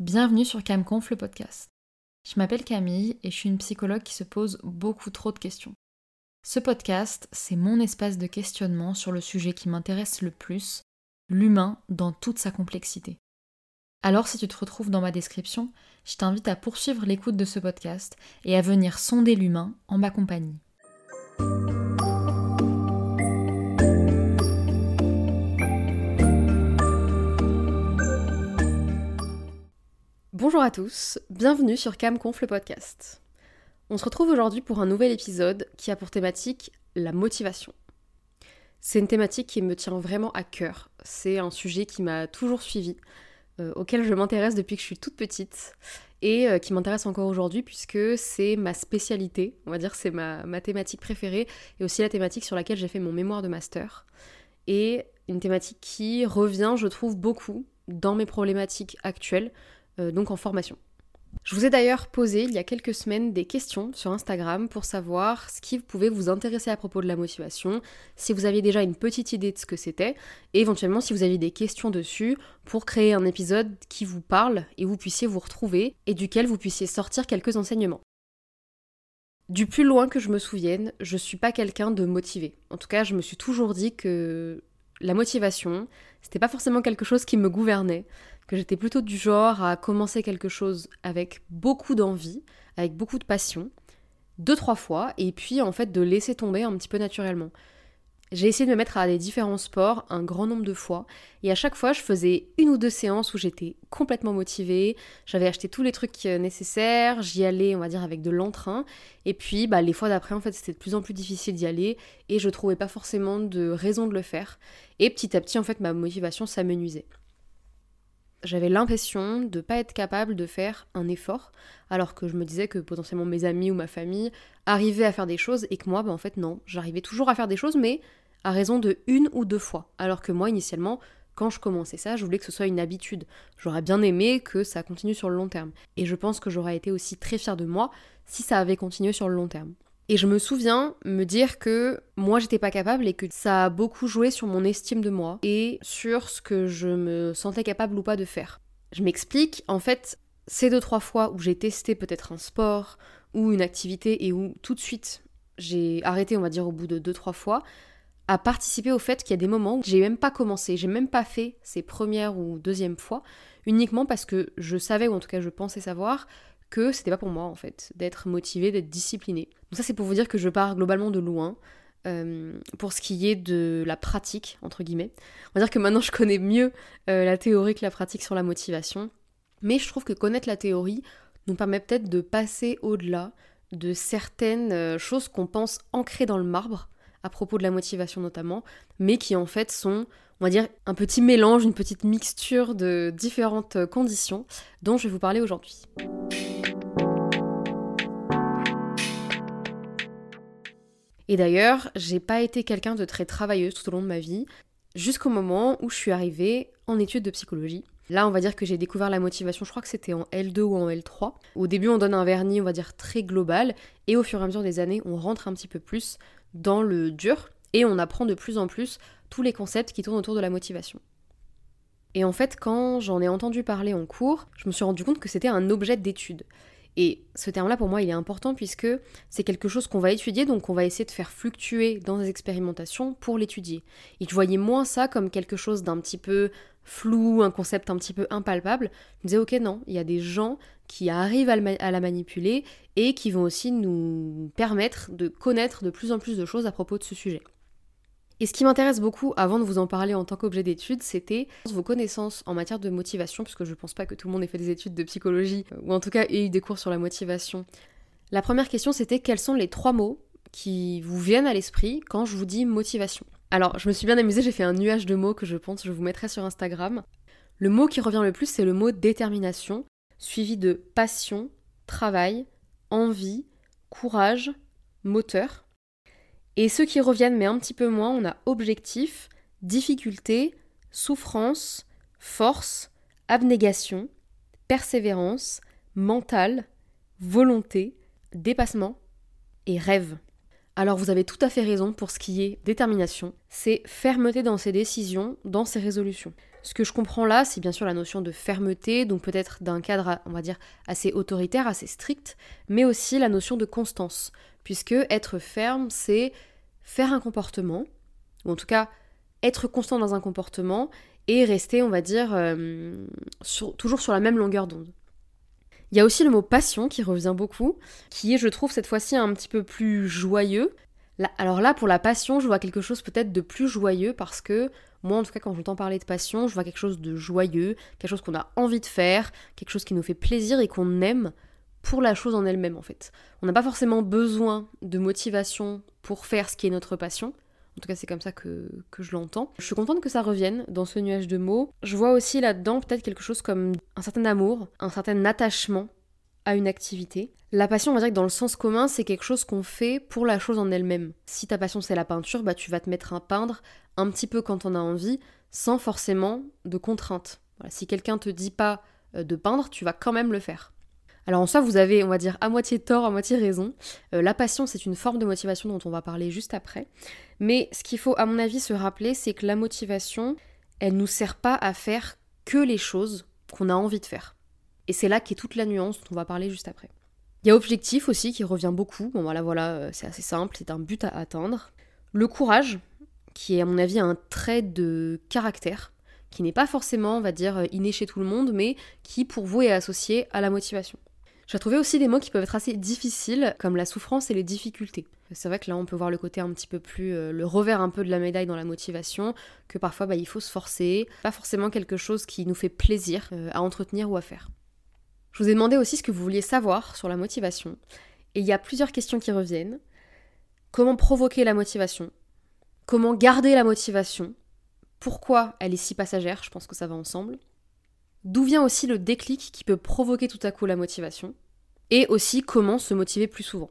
Bienvenue sur Camconf le podcast. Je m'appelle Camille et je suis une psychologue qui se pose beaucoup trop de questions. Ce podcast, c'est mon espace de questionnement sur le sujet qui m'intéresse le plus, l'humain dans toute sa complexité. Alors si tu te retrouves dans ma description, je t'invite à poursuivre l'écoute de ce podcast et à venir sonder l'humain en ma compagnie. Bonjour à tous, bienvenue sur Camconf le podcast. On se retrouve aujourd'hui pour un nouvel épisode qui a pour thématique la motivation. C'est une thématique qui me tient vraiment à cœur. C'est un sujet qui m'a toujours suivi, euh, auquel je m'intéresse depuis que je suis toute petite et euh, qui m'intéresse encore aujourd'hui puisque c'est ma spécialité, on va dire c'est ma, ma thématique préférée et aussi la thématique sur laquelle j'ai fait mon mémoire de master. Et une thématique qui revient, je trouve, beaucoup dans mes problématiques actuelles, donc en formation. Je vous ai d'ailleurs posé il y a quelques semaines des questions sur Instagram pour savoir ce qui pouvait vous intéresser à propos de la motivation, si vous aviez déjà une petite idée de ce que c'était, et éventuellement si vous aviez des questions dessus pour créer un épisode qui vous parle et vous puissiez vous retrouver et duquel vous puissiez sortir quelques enseignements. Du plus loin que je me souvienne, je suis pas quelqu'un de motivé. En tout cas, je me suis toujours dit que la motivation, c'était pas forcément quelque chose qui me gouvernait que j'étais plutôt du genre à commencer quelque chose avec beaucoup d'envie, avec beaucoup de passion, deux, trois fois, et puis en fait de laisser tomber un petit peu naturellement. J'ai essayé de me mettre à des différents sports un grand nombre de fois, et à chaque fois je faisais une ou deux séances où j'étais complètement motivée, j'avais acheté tous les trucs euh, nécessaires, j'y allais on va dire avec de l'entrain, et puis bah, les fois d'après en fait c'était de plus en plus difficile d'y aller, et je trouvais pas forcément de raison de le faire, et petit à petit en fait ma motivation s'amenuisait. J'avais l'impression de pas être capable de faire un effort, alors que je me disais que potentiellement mes amis ou ma famille arrivaient à faire des choses et que moi, ben en fait non, j'arrivais toujours à faire des choses, mais à raison de une ou deux fois. Alors que moi, initialement, quand je commençais ça, je voulais que ce soit une habitude. J'aurais bien aimé que ça continue sur le long terme. Et je pense que j'aurais été aussi très fière de moi si ça avait continué sur le long terme. Et je me souviens me dire que moi j'étais pas capable et que ça a beaucoup joué sur mon estime de moi et sur ce que je me sentais capable ou pas de faire. Je m'explique, en fait, ces deux trois fois où j'ai testé peut-être un sport ou une activité et où tout de suite j'ai arrêté, on va dire au bout de deux trois fois, à participer au fait qu'il y a des moments où j'ai même pas commencé, j'ai même pas fait ces premières ou deuxièmes fois, uniquement parce que je savais, ou en tout cas je pensais savoir, que c'était pas pour moi en fait, d'être motivé, d'être discipliné. Donc ça c'est pour vous dire que je pars globalement de loin. Euh, pour ce qui est de la pratique, entre guillemets. On va dire que maintenant je connais mieux euh, la théorie que la pratique sur la motivation, mais je trouve que connaître la théorie nous permet peut-être de passer au-delà de certaines euh, choses qu'on pense ancrées dans le marbre, à propos de la motivation notamment, mais qui en fait sont, on va dire, un petit mélange, une petite mixture de différentes conditions dont je vais vous parler aujourd'hui. Et d'ailleurs, j'ai pas été quelqu'un de très travailleuse tout au long de ma vie, jusqu'au moment où je suis arrivée en études de psychologie. Là, on va dire que j'ai découvert la motivation, je crois que c'était en L2 ou en L3. Au début, on donne un vernis, on va dire, très global, et au fur et à mesure des années, on rentre un petit peu plus dans le dur, et on apprend de plus en plus tous les concepts qui tournent autour de la motivation. Et en fait, quand j'en ai entendu parler en cours, je me suis rendu compte que c'était un objet d'étude. Et ce terme-là, pour moi, il est important puisque c'est quelque chose qu'on va étudier, donc on va essayer de faire fluctuer dans des expérimentations pour l'étudier. Et je voyais moins ça comme quelque chose d'un petit peu flou, un concept un petit peu impalpable. Je me disais, ok, non, il y a des gens qui arrivent à la manipuler et qui vont aussi nous permettre de connaître de plus en plus de choses à propos de ce sujet. Et ce qui m'intéresse beaucoup, avant de vous en parler en tant qu'objet d'étude, c'était vos connaissances en matière de motivation, puisque je pense pas que tout le monde ait fait des études de psychologie, euh, ou en tout cas ait eu des cours sur la motivation. La première question, c'était quels sont les trois mots qui vous viennent à l'esprit quand je vous dis motivation? Alors, je me suis bien amusée, j'ai fait un nuage de mots que je pense je vous mettrai sur Instagram. Le mot qui revient le plus, c'est le mot détermination, suivi de passion, travail, envie, courage, moteur. Et ceux qui reviennent, mais un petit peu moins, on a objectif, difficulté, souffrance, force, abnégation, persévérance, mental, volonté, dépassement et rêve. Alors vous avez tout à fait raison pour ce qui est détermination, c'est fermeté dans ses décisions, dans ses résolutions. Ce que je comprends là, c'est bien sûr la notion de fermeté, donc peut-être d'un cadre, on va dire, assez autoritaire, assez strict, mais aussi la notion de constance, puisque être ferme, c'est faire un comportement, ou en tout cas être constant dans un comportement et rester, on va dire, euh, toujours sur la même longueur d'onde. Il y a aussi le mot passion qui revient beaucoup, qui est, je trouve, cette fois-ci un petit peu plus joyeux. alors là, pour la passion, je vois quelque chose peut-être de plus joyeux parce que moi, en tout cas, quand j'entends parler de passion, je vois quelque chose de joyeux, quelque chose qu'on a envie de faire, quelque chose qui nous fait plaisir et qu'on aime pour la chose en elle-même, en fait. On n'a pas forcément besoin de motivation pour faire ce qui est notre passion. En tout cas, c'est comme ça que, que je l'entends. Je suis contente que ça revienne dans ce nuage de mots. Je vois aussi là-dedans peut-être quelque chose comme un certain amour, un certain attachement à une activité. La passion, on va dire que dans le sens commun, c'est quelque chose qu'on fait pour la chose en elle-même. Si ta passion c'est la peinture, bah tu vas te mettre à peindre un petit peu quand on a envie, sans forcément de contraintes. si quelqu'un te dit pas euh, de peindre, tu vas quand même le faire. Alors en soi, vous avez, on va dire, à moitié tort, à moitié raison. Euh, la passion, c'est une forme de motivation dont on va parler juste après. Mais ce qu'il faut, à mon avis, se rappeler, c'est que la motivation, elle nous sert pas à faire que les choses qu'on a envie de faire. Et c'est là qu'est toute la nuance dont on va parler juste après. Il y a objectif aussi qui revient beaucoup. Bon voilà, voilà, euh, c'est assez simple, c'est un but à atteindre. Le courage, qui est à mon avis un trait de caractère, qui n'est pas forcément, on va dire, inné chez tout le monde, mais qui pour vous est associé à la motivation. J'ai trouvé aussi des mots qui peuvent être assez difficiles, comme la souffrance et les difficultés. C'est vrai que là, on peut voir le côté un petit peu plus, euh, le revers un peu de la médaille dans la motivation, que parfois, bah, il faut se forcer, pas forcément quelque chose qui nous fait plaisir euh, à entretenir ou à faire. Je vous ai demandé aussi ce que vous vouliez savoir sur la motivation, et il y a plusieurs questions qui reviennent. Comment provoquer la motivation? Comment garder la motivation? Pourquoi elle est si passagère? Je pense que ça va ensemble. D'où vient aussi le déclic qui peut provoquer tout à coup la motivation Et aussi comment se motiver plus souvent.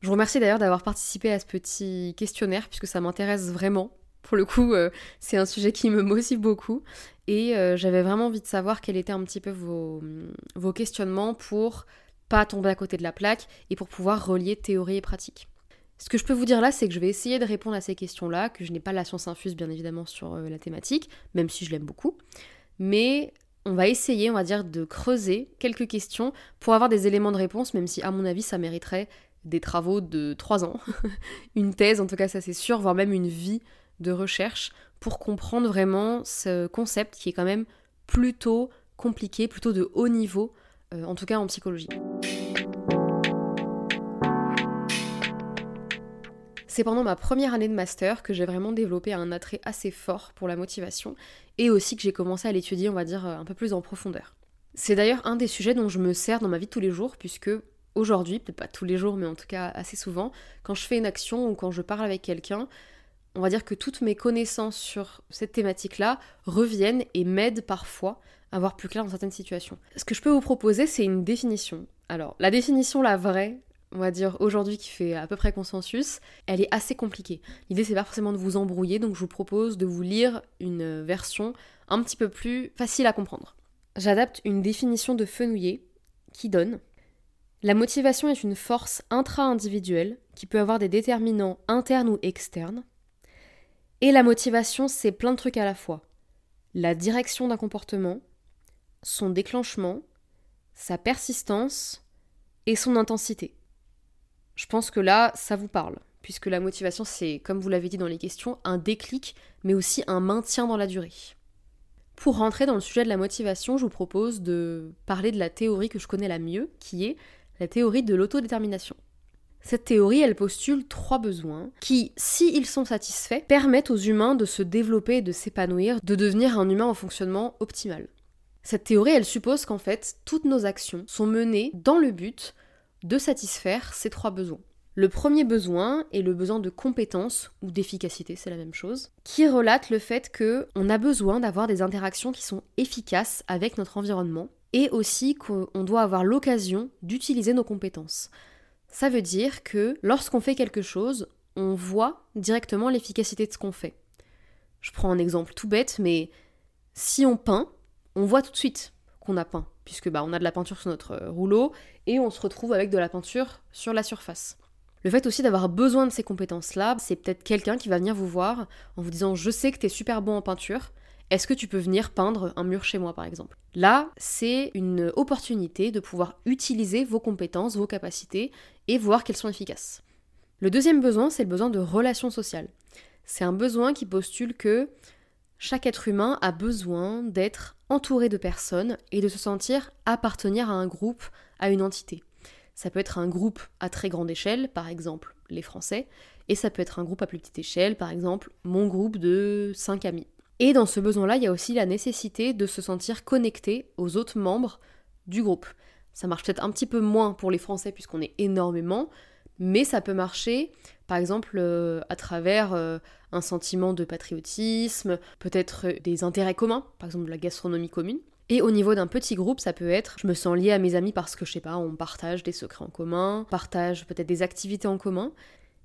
Je vous remercie d'ailleurs d'avoir participé à ce petit questionnaire puisque ça m'intéresse vraiment. Pour le coup, euh, c'est un sujet qui me motive beaucoup et euh, j'avais vraiment envie de savoir quels étaient un petit peu vos, vos questionnements pour pas tomber à côté de la plaque et pour pouvoir relier théorie et pratique. Ce que je peux vous dire là, c'est que je vais essayer de répondre à ces questions-là, que je n'ai pas la science infuse bien évidemment sur euh, la thématique, même si je l'aime beaucoup. Mais on va essayer, on va dire, de creuser quelques questions pour avoir des éléments de réponse, même si à mon avis ça mériterait des travaux de 3 ans, une thèse en tout cas ça c'est sûr, voire même une vie de recherche pour comprendre vraiment ce concept qui est quand même plutôt compliqué, plutôt de haut niveau, euh, en tout cas en psychologie. C'est pendant ma première année de master que j'ai vraiment développé un attrait assez fort pour la motivation et aussi que j'ai commencé à l'étudier, on va dire, un peu plus en profondeur. C'est d'ailleurs un des sujets dont je me sers dans ma vie tous les jours puisque aujourd'hui, peut-être pas tous les jours mais en tout cas assez souvent, quand je fais une action ou quand je parle avec quelqu'un, on va dire que toutes mes connaissances sur cette thématique-là reviennent et m'aident parfois à voir plus clair dans certaines situations. Ce que je peux vous proposer, c'est une définition. Alors, la définition, la vraie, on va dire aujourd'hui qui fait à peu près consensus, elle est assez compliquée. L'idée c'est pas forcément de vous embrouiller, donc je vous propose de vous lire une version un petit peu plus facile à comprendre. J'adapte une définition de Fenouillet qui donne La motivation est une force intra-individuelle qui peut avoir des déterminants internes ou externes. Et la motivation, c'est plein de trucs à la fois. La direction d'un comportement, son déclenchement, sa persistance et son intensité. Je pense que là, ça vous parle, puisque la motivation, c'est, comme vous l'avez dit dans les questions, un déclic, mais aussi un maintien dans la durée. Pour rentrer dans le sujet de la motivation, je vous propose de parler de la théorie que je connais la mieux, qui est la théorie de l'autodétermination. Cette théorie, elle postule trois besoins qui, s'ils sont satisfaits, permettent aux humains de se développer de s'épanouir, de devenir un humain en fonctionnement optimal. Cette théorie, elle suppose qu'en fait, toutes nos actions sont menées dans le but de satisfaire ces trois besoins. Le premier besoin est le besoin de compétence ou d'efficacité, c'est la même chose, qui relate le fait que on a besoin d'avoir des interactions qui sont efficaces avec notre environnement et aussi qu'on doit avoir l'occasion d'utiliser nos compétences. Ça veut dire que lorsqu'on fait quelque chose, on voit directement l'efficacité de ce qu'on fait. Je prends un exemple tout bête, mais si on peint, on voit tout de suite qu'on a peint puisque bah, on a de la peinture sur notre euh, rouleau et on se retrouve avec de la peinture sur la surface. Le fait aussi d'avoir besoin de ces compétences-là, c'est peut-être quelqu'un qui va venir vous voir en vous disant je sais que tu es super bon en peinture, est-ce que tu peux venir peindre un mur chez moi par exemple? Là, c'est une opportunité de pouvoir utiliser vos compétences, vos capacités et voir qu'elles sont efficaces. Le deuxième besoin, c'est le besoin de relation sociale. C'est un besoin qui postule que chaque être humain a besoin d'être entouré de personnes et de se sentir appartenir à un groupe, à une entité. Ça peut être un groupe à très grande échelle, par exemple les Français, et ça peut être un groupe à plus petite échelle, par exemple mon groupe de 5 amis. Et dans ce besoin-là, il y a aussi la nécessité de se sentir connecté aux autres membres du groupe. Ça marche peut-être un petit peu moins pour les Français puisqu'on est énormément, mais ça peut marcher, par exemple, euh, à travers euh, un sentiment de patriotisme, peut-être euh, des intérêts communs, par exemple la gastronomie commune. Et au niveau d'un petit groupe, ça peut être je me sens lié à mes amis parce que je sais pas, on partage des secrets en commun, partage peut-être des activités en commun.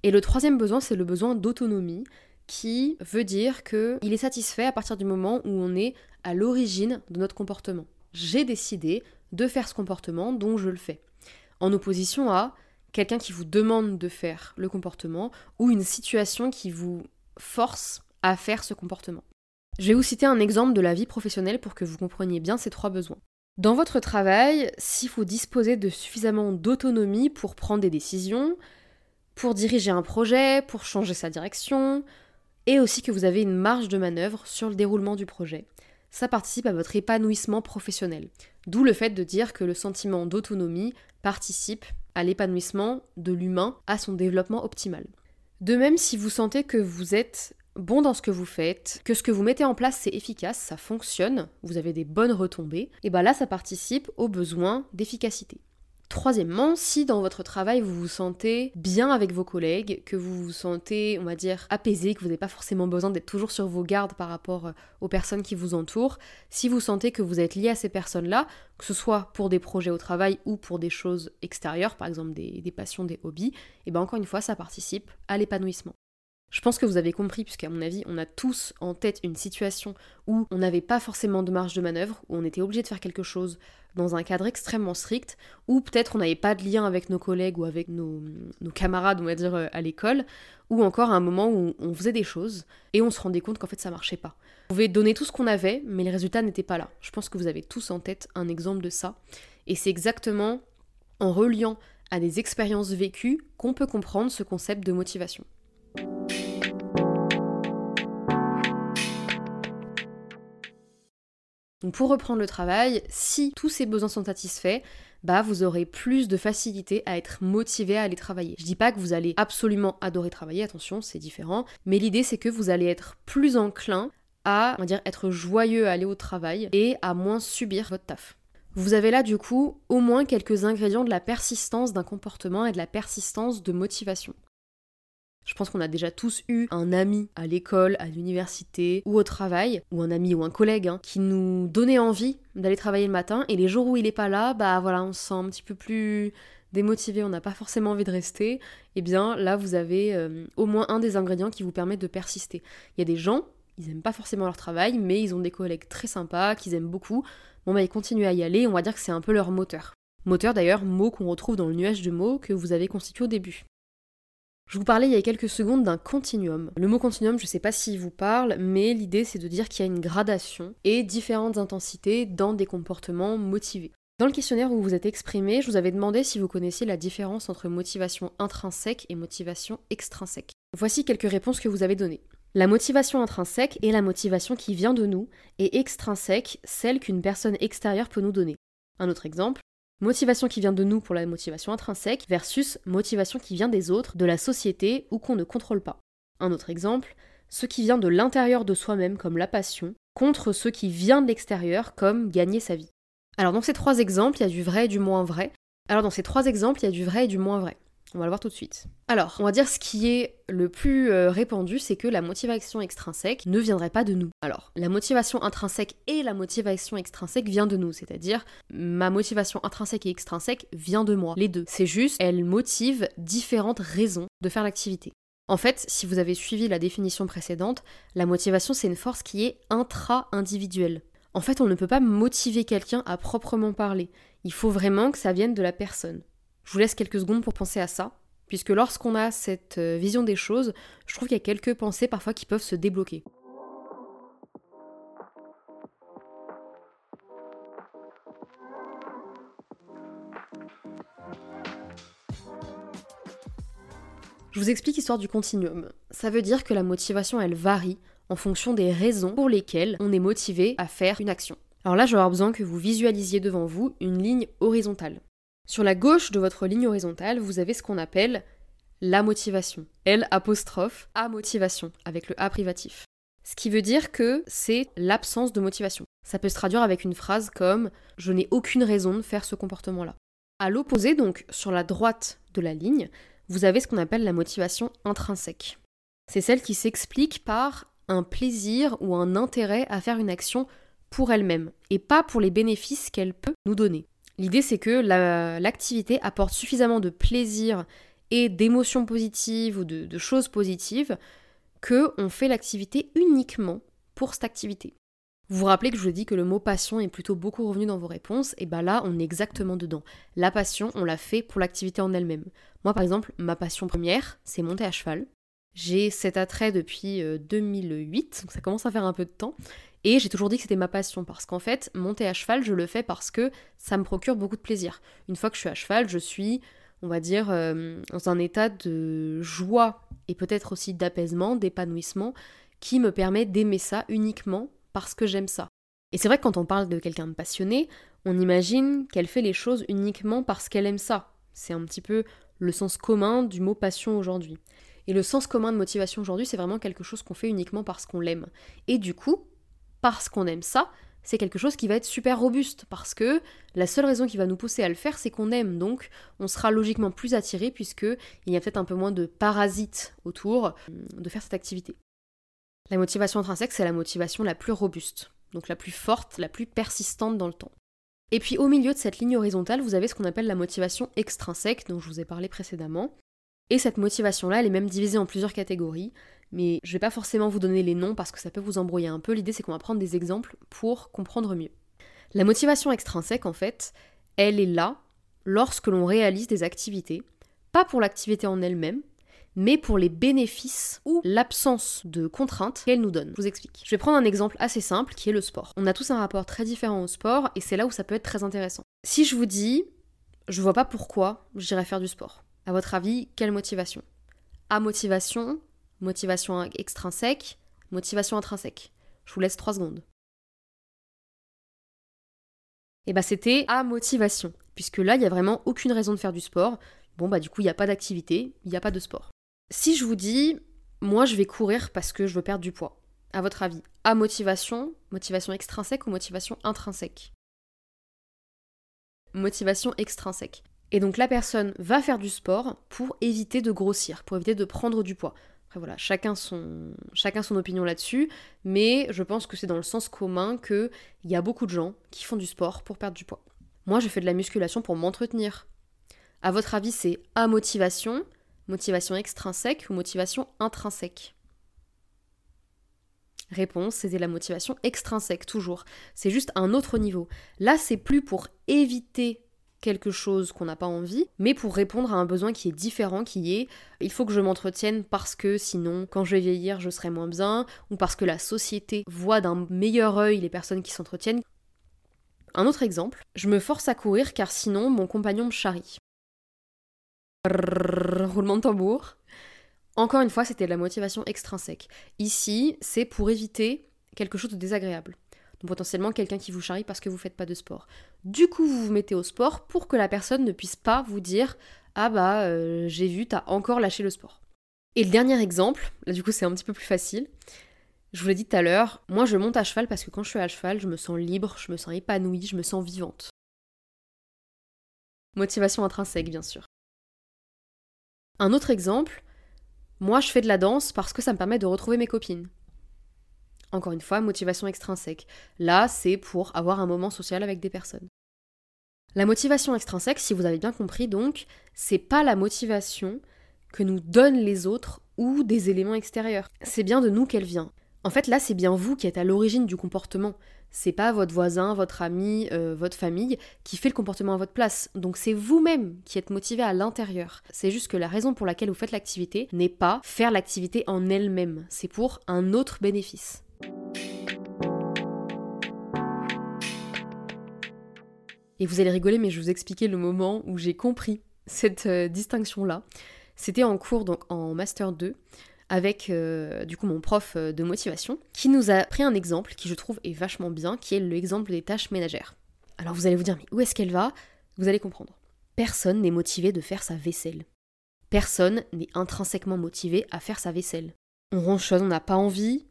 Et le troisième besoin, c'est le besoin d'autonomie qui veut dire qu'il est satisfait à partir du moment où on est à l'origine de notre comportement. J'ai décidé de faire ce comportement, donc je le fais. En opposition à quelqu'un qui vous demande de faire le comportement ou une situation qui vous force à faire ce comportement. Je vais vous citer un exemple de la vie professionnelle pour que vous compreniez bien ces trois besoins. Dans votre travail, si vous disposez de suffisamment d'autonomie pour prendre des décisions, pour diriger un projet, pour changer sa direction, et aussi que vous avez une marge de manœuvre sur le déroulement du projet. Ça participe à votre épanouissement professionnel. D'où le fait de dire que le sentiment d'autonomie participe à l'épanouissement de l'humain, à son développement optimal. De même, si vous sentez que vous êtes bon dans ce que vous faites, que ce que vous mettez en place c'est efficace, ça fonctionne, vous avez des bonnes retombées, et bien là ça participe au besoin d'efficacité. Troisièmement, si dans votre travail vous vous sentez bien avec vos collègues, que vous vous sentez, on va dire, apaisé, que vous n'avez pas forcément besoin d'être toujours sur vos gardes par rapport euh, aux personnes qui vous entourent, si vous sentez que vous êtes lié à ces personnes-là, que ce soit pour des projets au travail ou pour des choses extérieures, par exemple des, passions, des hobbies, et bien encore une fois, ça participe à l'épanouissement. Je pense que vous avez compris, puisqu'à mon avis, on a tous en tête une situation où on n'avait pas forcément de marge de manœuvre, où on était obligé de faire quelque chose dans un cadre extrêmement strict, ou peut-être on n'avait pas de lien avec nos collègues ou avec nos, camarades, on va dire, euh, à l'école, ou encore à un moment où on faisait des choses et on se rendait compte qu'en fait ça marchait pas. On pouvait donner tout ce qu'on avait, mais les résultats n'étaient pas là. Je pense que vous avez tous en tête un exemple de ça. Et c'est exactement en reliant à des expériences vécues qu'on peut comprendre ce concept de motivation. Donc pour reprendre le travail, si tous ces besoins sont satisfaits, bah vous aurez plus de facilité à être motivé à aller travailler. Je dis pas que vous allez absolument adorer travailler, attention, c'est différent, mais l'idée c'est que vous allez être plus enclin à, dire, être joyeux à aller au travail et à moins subir votre taf. Vous avez là du coup au moins quelques ingrédients de la persistance d'un comportement et de la persistance de motivation. Je pense qu'on a déjà tous eu un ami à l'école, à l'université ou au travail, ou un ami ou un collègue, hein, qui nous donnait envie d'aller travailler le matin, et les jours où il est pas là, bah voilà, on se sent un petit peu plus démotivé, on n'a pas forcément envie de rester, eh bien là vous avez euh, au moins un des ingrédients qui vous permet de persister. Il y a des gens, ils aiment pas forcément leur travail, mais ils ont des collègues très sympas, qu'ils aiment beaucoup. Bon bah ils continuent à y aller, on va dire que c'est un peu leur moteur. Moteur d'ailleurs, mot qu'on retrouve dans le nuage de mots que vous avez constitué au début. Je vous parlais il y a quelques secondes d'un continuum. Le mot continuum, je ne sais pas s'il vous parle, mais l'idée c'est de dire qu'il y a une gradation et différentes intensités dans des comportements motivés. Dans le questionnaire où vous êtes exprimé, je vous avais demandé si vous connaissiez la différence entre motivation intrinsèque et motivation extrinsèque. Voici quelques réponses que vous avez données. La motivation intrinsèque est la motivation qui vient de nous, et extrinsèque, celle qu'une personne extérieure peut nous donner. Un autre exemple, Motivation qui vient de nous pour la motivation intrinsèque versus motivation qui vient des autres, de la société ou qu'on ne contrôle pas. Un autre exemple, ce qui vient de l'intérieur de soi-même comme la passion, contre ce qui vient de l'extérieur comme gagner sa vie. Alors dans ces trois exemples, il y a du vrai et du moins vrai. Alors dans ces trois exemples, il y a du vrai et du moins vrai. On va le voir tout de suite. Alors, on va dire ce qui est le plus euh, répandu, c'est que la motivation extrinsèque ne viendrait pas de nous. Alors, la motivation intrinsèque et la motivation extrinsèque vient de nous, c'est-à-dire ma motivation intrinsèque et extrinsèque vient de moi, les deux. C'est juste, elle motive différentes raisons de faire l'activité. En fait, si vous avez suivi la définition précédente, la motivation c'est une force qui est intra-individuelle. En fait, on ne peut pas motiver quelqu'un à proprement parler. Il faut vraiment que ça vienne de la personne. Je vous laisse quelques secondes pour penser à ça, puisque lorsqu'on a cette euh, vision des choses, je trouve qu'il y a quelques pensées parfois qui peuvent se débloquer. Je vous explique l'histoire du continuum. Ça veut dire que la motivation, elle varie en fonction des raisons pour lesquelles on est motivé à faire une action. Alors là, je besoin que vous visualisiez devant vous une ligne horizontale. Sur la gauche de votre ligne horizontale, vous avez ce qu'on appelle la motivation. L apostrophe A motivation, avec le A privatif. Ce qui veut dire que c'est l'absence de motivation. Ça peut se traduire avec une phrase comme Je n'ai aucune raison de faire ce comportement-là. À l'opposé, donc, sur la droite de la ligne, vous avez ce qu'on appelle la motivation intrinsèque. C'est celle qui s'explique par un plaisir ou un intérêt à faire une action pour elle-même et pas pour les bénéfices qu'elle peut nous donner. L'idée c'est que l'activité apporte suffisamment de plaisir et d'émotions positives ou de, choses positives que on fait l'activité uniquement pour cette activité. Vous vous rappelez que je vous dit que le mot passion est plutôt beaucoup revenu dans vos réponses, et bien là on est exactement dedans. La passion, on l'a fait pour l'activité en elle-même. Moi par exemple, ma passion première, c'est monter à cheval. J'ai cet attrait depuis 2008, euh, donc ça commence à faire un peu de temps, et j'ai toujours dit que c'était ma passion parce qu'en fait, monter à cheval, je le fais parce que ça me procure beaucoup de plaisir. Une fois que je suis à cheval, je suis on va dire, euh, dans un état de joie et peut-être aussi d'apaisement, d'épanouissement, qui me permet d'aimer ça uniquement parce que j'aime ça. Et c'est vrai que quand on parle de quelqu'un de passionné, on imagine qu'elle fait les choses uniquement parce qu'elle aime ça. C'est un petit peu le sens commun du mot passion aujourd'hui. Et le sens commun de motivation aujourd'hui, c'est vraiment quelque chose qu'on fait uniquement parce qu'on l'aime. Et du coup, parce qu'on aime ça, c'est quelque chose qui va être super robuste parce que la seule raison qui va nous pousser à le faire, c'est qu'on aime. Donc, on sera logiquement plus attiré puisque il y a peut-être un peu moins de parasites autour euh, de faire cette activité. La motivation intrinsèque, c'est la motivation la plus robuste, donc la plus forte, la plus persistante dans le temps. Et puis au milieu de cette ligne horizontale, vous avez ce qu'on appelle la motivation extrinsèque, dont je vous ai parlé précédemment. Et cette motivation-là, elle est même divisée en plusieurs catégories mais je vais pas forcément vous donner les noms parce que ça peut vous embrouiller un peu. L'idée c'est qu'on va prendre des exemples pour comprendre mieux. La motivation extrinsèque, en fait, elle est là lorsque l'on réalise des activités, pas pour l'activité en elle-même, mais pour les bénéfices ou l'absence de contraintes qu'elle nous donne. Je vous explique. Je vais prendre un exemple assez simple qui est le sport. On a tous un rapport très différent au sport et c'est là où ça peut être très intéressant. Si je vous dis, je vois pas pourquoi j'irais faire du sport. À votre avis, quelle motivation? À motivation, motivation extrinsèque, motivation intrinsèque. Je vous laisse 3 secondes. Et eh bah c'était à motivation, puisque là, il n'y a vraiment aucune raison de faire du sport. Bon bah du coup, il n'y a pas d'activité, il n'y a pas de sport. Si je vous dis, moi je vais courir parce que je veux perdre du poids, à votre avis, à motivation, motivation extrinsèque ou motivation intrinsèque? Motivation extrinsèque. Et donc la personne va faire du sport pour éviter de grossir, pour éviter de prendre du poids voilà, chacun son, opinion là-dessus, mais je pense que c'est dans le sens commun qu'il y a beaucoup de gens qui font du sport pour perdre du poids. Moi, je fais de la musculation pour m'entretenir. À votre avis, c'est à motivation, motivation extrinsèque ou motivation intrinsèque? Réponse, c'était la motivation extrinsèque, toujours. C'est juste un autre niveau. Là, c'est plus pour éviter quelque chose qu'on n'a pas envie, mais pour répondre à un besoin qui est différent, qui est il faut que je m'entretienne parce que sinon, quand je vais vieillir, je serai moins bien, ou parce que la société voit d'un meilleur œil les personnes qui s'entretiennent. Un autre exemple, je me force à courir car sinon mon compagnon me charrie. roulement de tambour. Encore une fois, c'était la motivation extrinsèque. Ici, c'est pour éviter quelque chose de désagréable potentiellement quelqu'un qui vous charrie parce que vous faites pas de sport. Du coup, vous vous mettez au sport pour que la personne ne puisse pas vous dire Ah bah, euh, j'ai vu, t'as encore lâché le sport. Et le dernier exemple, là du coup c'est un petit peu plus facile. Je vous l'ai dit tout à l'heure, moi je monte à cheval parce que quand je suis à cheval, je me sens libre, je me sens épanouie, je me sens vivante. Motivation intrinsèque, bien sûr. Un autre exemple, moi je fais de la danse parce que ça me permet de retrouver mes copines. Encore une fois, motivation extrinsèque. Là, c'est pour avoir un moment social avec des personnes. La motivation extrinsèque, si vous avez bien compris, donc, c'est pas la motivation que nous donnent les autres ou des éléments extérieurs. C'est bien de nous qu'elle vient. En fait, là, c'est bien vous qui êtes à l'origine du comportement. C'est pas votre voisin, votre ami, euh, votre famille qui fait le comportement à votre place. Donc c'est vous-même qui êtes motivé à l'intérieur. C'est juste que la raison pour laquelle vous faites l'activité n'est pas faire l'activité en elle-même. C'est pour un autre bénéfice. Et vous allez rigoler, mais je vous expliquer le moment où j'ai compris cette euh, distinction-là. C'était en cours, donc en Master 2, avec euh, du coup mon prof euh, de motivation, qui nous a pris un exemple qui je trouve est vachement bien, qui est l'exemple des tâches ménagères. Alors vous allez vous dire, mais où est-ce qu'elle va? Vous allez comprendre. Personne n'est motivé de faire sa vaisselle. Personne n'est intrinsèquement motivé à faire sa vaisselle. On ronchonne, on n'a pas envie,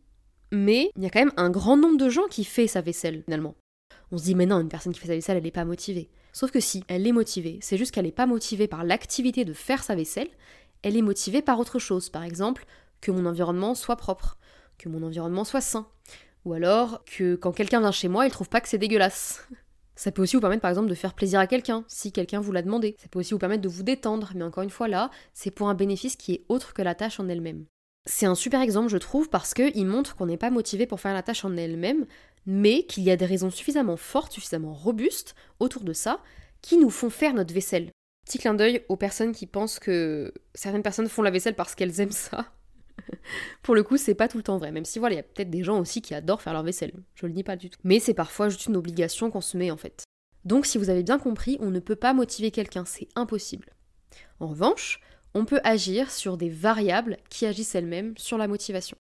mais il y a quand même un grand nombre de gens qui fait sa vaisselle finalement. On se dit, mais non, une personne qui fait sa vaisselle, elle n'est pas motivée. Sauf que si, elle est motivée, c'est juste qu'elle n'est pas motivée par l'activité de faire sa vaisselle, elle est motivée par autre chose. Par exemple, que mon environnement soit propre, que mon environnement soit sain. Ou alors que quand quelqu'un vient chez moi, il trouve pas que c'est dégueulasse. Ça peut aussi vous permettre par exemple de faire plaisir à quelqu'un, si quelqu'un vous l'a demandé. Ça peut aussi vous permettre de vous détendre, mais encore une fois là, c'est pour un bénéfice qui est autre que la tâche en elle-même. C'est un super exemple, je trouve, parce qu'il montre qu'on n'est pas motivé pour faire la tâche en elle-même, mais qu'il y a des raisons suffisamment fortes, suffisamment robustes autour de ça, qui nous font faire notre vaisselle. Petit clin d'œil aux personnes qui pensent que certaines personnes font la vaisselle parce qu'elles aiment ça. Pour le coup, c'est pas tout le temps vrai, même si voilà, il y a peut-être des gens aussi qui adorent faire leur vaisselle. Je le dis pas du tout. Mais c'est parfois juste une obligation qu'on se met en fait. Donc si vous avez bien compris, on ne peut pas motiver quelqu'un, c'est impossible. En revanche, on peut agir sur des variables qui agissent elles-mêmes sur la motivation.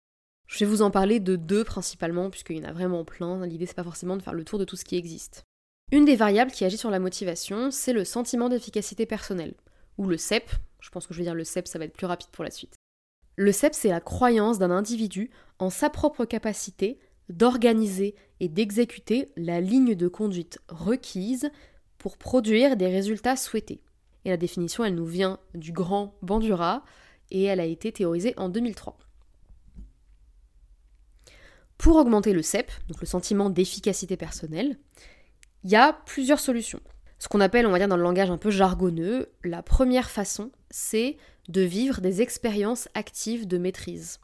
Je vais vous en parler de deux principalement, puisqu'il y en a vraiment plein. L'idée, c'est pas forcément de faire le tour de tout ce qui existe. Une des variables qui agit sur la motivation, c'est le sentiment d'efficacité personnelle, ou le CEP. Je pense que je vais dire le CEP, ça va être plus rapide pour la suite. Le CEP, c'est la croyance d'un individu en sa propre capacité d'organiser et d'exécuter la ligne de conduite requise pour produire des résultats souhaités. Et la définition, elle nous vient du grand Bandura et elle a été théorisée en 2003. Pour augmenter le CEP, donc le sentiment d'efficacité personnelle, il y a plusieurs solutions. Ce qu'on appelle, on va dire dans le langage un peu jargonneux, la première façon, c'est de vivre des expériences actives de maîtrise.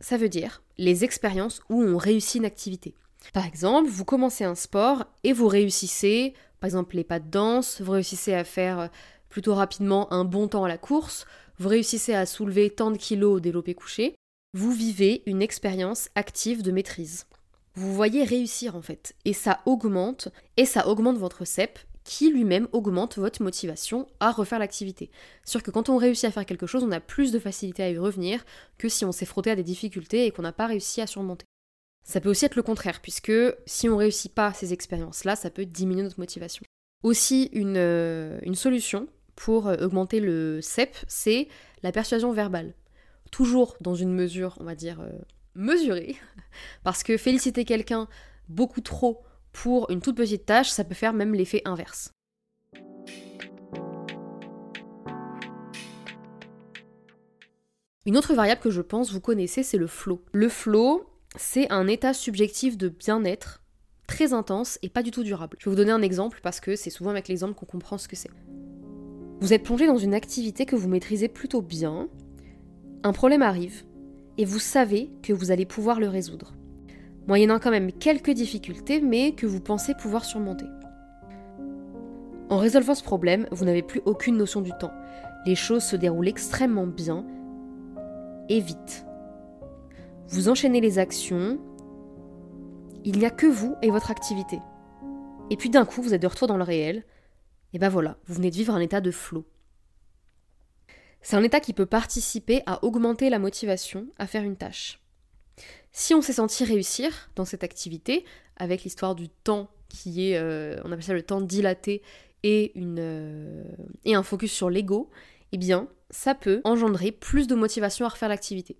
Ça veut dire les expériences où on réussit une activité. Par exemple, vous commencez un sport et vous réussissez, par exemple les pas de danse, vous réussissez à faire plutôt rapidement un bon temps à la course, vous réussissez à soulever tant de kilos au développé couché, vous vivez une expérience active de maîtrise. Vous voyez réussir en fait, et ça augmente, et ça augmente votre CEP, qui lui-même augmente votre motivation à refaire l'activité. Sûr que quand on réussit à faire quelque chose, on a plus de facilité à y revenir que si on s'est frotté à des difficultés et qu'on n'a pas réussi à surmonter. Ça peut aussi être le contraire, puisque si on réussit pas ces expériences-là, ça peut diminuer notre motivation. Aussi, une, euh, une solution pour euh, augmenter le CEP, c'est la persuasion verbale. Toujours dans une mesure, on va dire, euh, mesurée, parce que féliciter quelqu'un beaucoup trop pour une toute petite tâche, ça peut faire même l'effet inverse. Une autre variable que je pense vous connaissez, c'est le flow. Le flow, c'est un état subjectif de bien-être très intense et pas du tout durable. Je vais vous donner un exemple parce que c'est souvent avec l'exemple qu'on comprend ce que c'est. Vous êtes plongé dans une activité que vous maîtrisez plutôt bien, un problème arrive, et vous savez que vous allez pouvoir le résoudre moyennant quand même quelques difficultés, mais que vous pensez pouvoir surmonter. En résolvant ce problème, vous n'avez plus aucune notion du temps. Les choses se déroulent extrêmement bien et vite. Vous enchaînez les actions, il n'y a que vous et votre activité. Et puis d'un coup, vous êtes de retour dans le réel, et ben voilà, vous venez de vivre un état de flot. C'est un état qui peut participer à augmenter la motivation à faire une tâche. Si on s'est senti réussir dans cette activité, avec l'histoire du temps qui est, euh, on appelle ça le temps dilaté, et, euh, et un focus sur l'ego, eh bien, ça peut engendrer plus de motivation à refaire l'activité.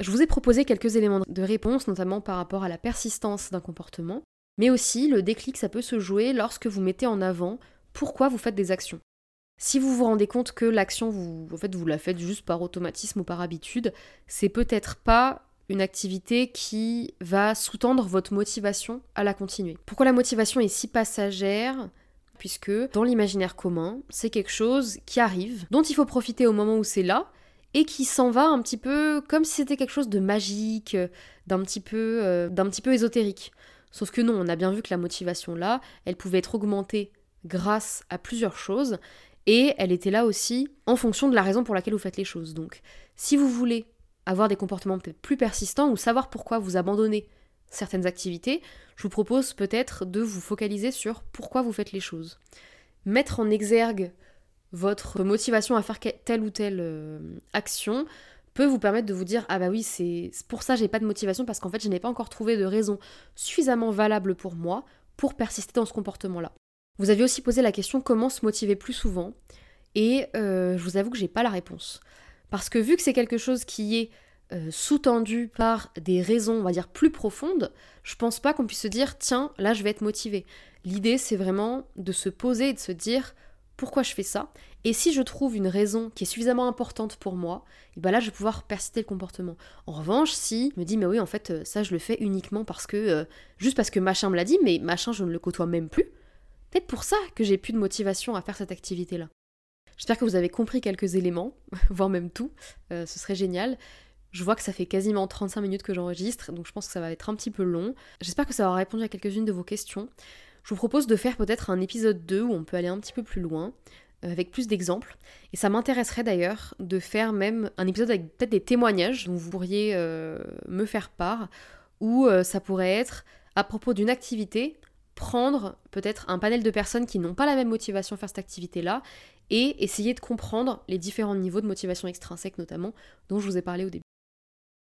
Je vous ai proposé quelques éléments de réponse, notamment par rapport à la persistance d'un comportement, mais aussi le déclic, ça peut se jouer lorsque vous mettez en avant pourquoi vous faites des actions. Si vous vous rendez compte que l'action, vous, en vous la faites juste par automatisme ou par habitude, c'est peut-être pas une activité qui va sous-tendre votre motivation à la continuer. Pourquoi la motivation est si passagère? Puisque dans l'imaginaire commun, c'est quelque chose qui arrive, dont il faut profiter au moment où c'est là, et qui s'en va un petit peu comme si c'était quelque chose de magique, d'un petit peu, euh, d'un petit peu ésotérique. Sauf que non, on a bien vu que la motivation là, elle pouvait être augmentée grâce à plusieurs choses, et elle était là aussi en fonction de la raison pour laquelle vous faites les choses. Donc, si vous voulez avoir des comportements peut-être plus persistants ou savoir pourquoi vous abandonnez certaines activités, je vous propose peut-être de vous focaliser sur pourquoi vous faites les choses. Mettre en exergue votre motivation à faire telle ou telle euh, action peut vous permettre de vous dire ah bah oui c'est pour ça j'ai pas de motivation parce qu'en fait je n'ai pas encore trouvé de raison suffisamment valable pour moi pour persister dans ce comportement là. Vous avez aussi posé la question comment se motiver plus souvent? Et euh, je vous avoue que j'ai pas la réponse parce que vu que c'est quelque chose qui est euh, sous-tendu par des raisons, on va dire, plus profondes, je pense pas qu'on puisse se dire, tiens, là, je vais être motivé. L'idée, c'est vraiment de se poser et de se dire, pourquoi je fais ça Et si je trouve une raison qui est suffisamment importante pour moi, et ben là, je vais pouvoir persister le comportement. En revanche, si je me dis, mais oui, en fait, euh, ça, je le fais uniquement parce que, euh, juste parce que machin me l'a dit, mais machin, je ne le côtoie même plus, peut-être pour ça que j'ai plus de motivation à faire cette activité-là. J'espère que vous avez compris quelques éléments, voire même tout, ce serait génial. Je vois que ça fait quasiment 35 minutes que j'enregistre, donc je pense que ça va être un petit peu long. J'espère que ça aura répondu à quelques-unes de vos questions. Je vous propose de faire peut-être un épisode 2 où on peut aller un petit peu plus loin, euh, avec plus d'exemples. Et ça m'intéresserait d'ailleurs de faire même un épisode avec peut-être des témoignages dont vous pourriez euh, me faire part, ou euh, ça pourrait être à propos d'une activité, prendre peut-être un panel de personnes qui n'ont pas la même motivation à faire cette activité-là et essayer de comprendre les différents niveaux de motivation extrinsèque notamment dont je vous ai parlé au début.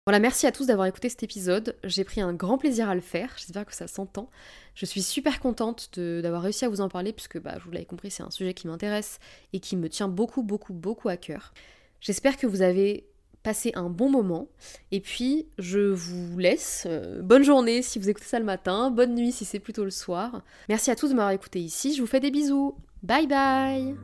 Voilà, merci à tous d'avoir écouté cet épisode. J'ai pris un grand plaisir à le faire. J'espère que ça s'entend. Je suis super contente d'avoir réussi à vous en parler, puisque bah, vous l'avez compris, c'est un sujet qui m'intéresse et qui me tient beaucoup, beaucoup, beaucoup à cœur. J'espère que vous avez passé un bon moment. Et puis, je vous laisse. Euh, bonne journée si vous écoutez ça le matin. Bonne nuit si c'est plutôt le soir. Merci à tous de m'avoir écouté ici. Je vous fais des bisous. Bye bye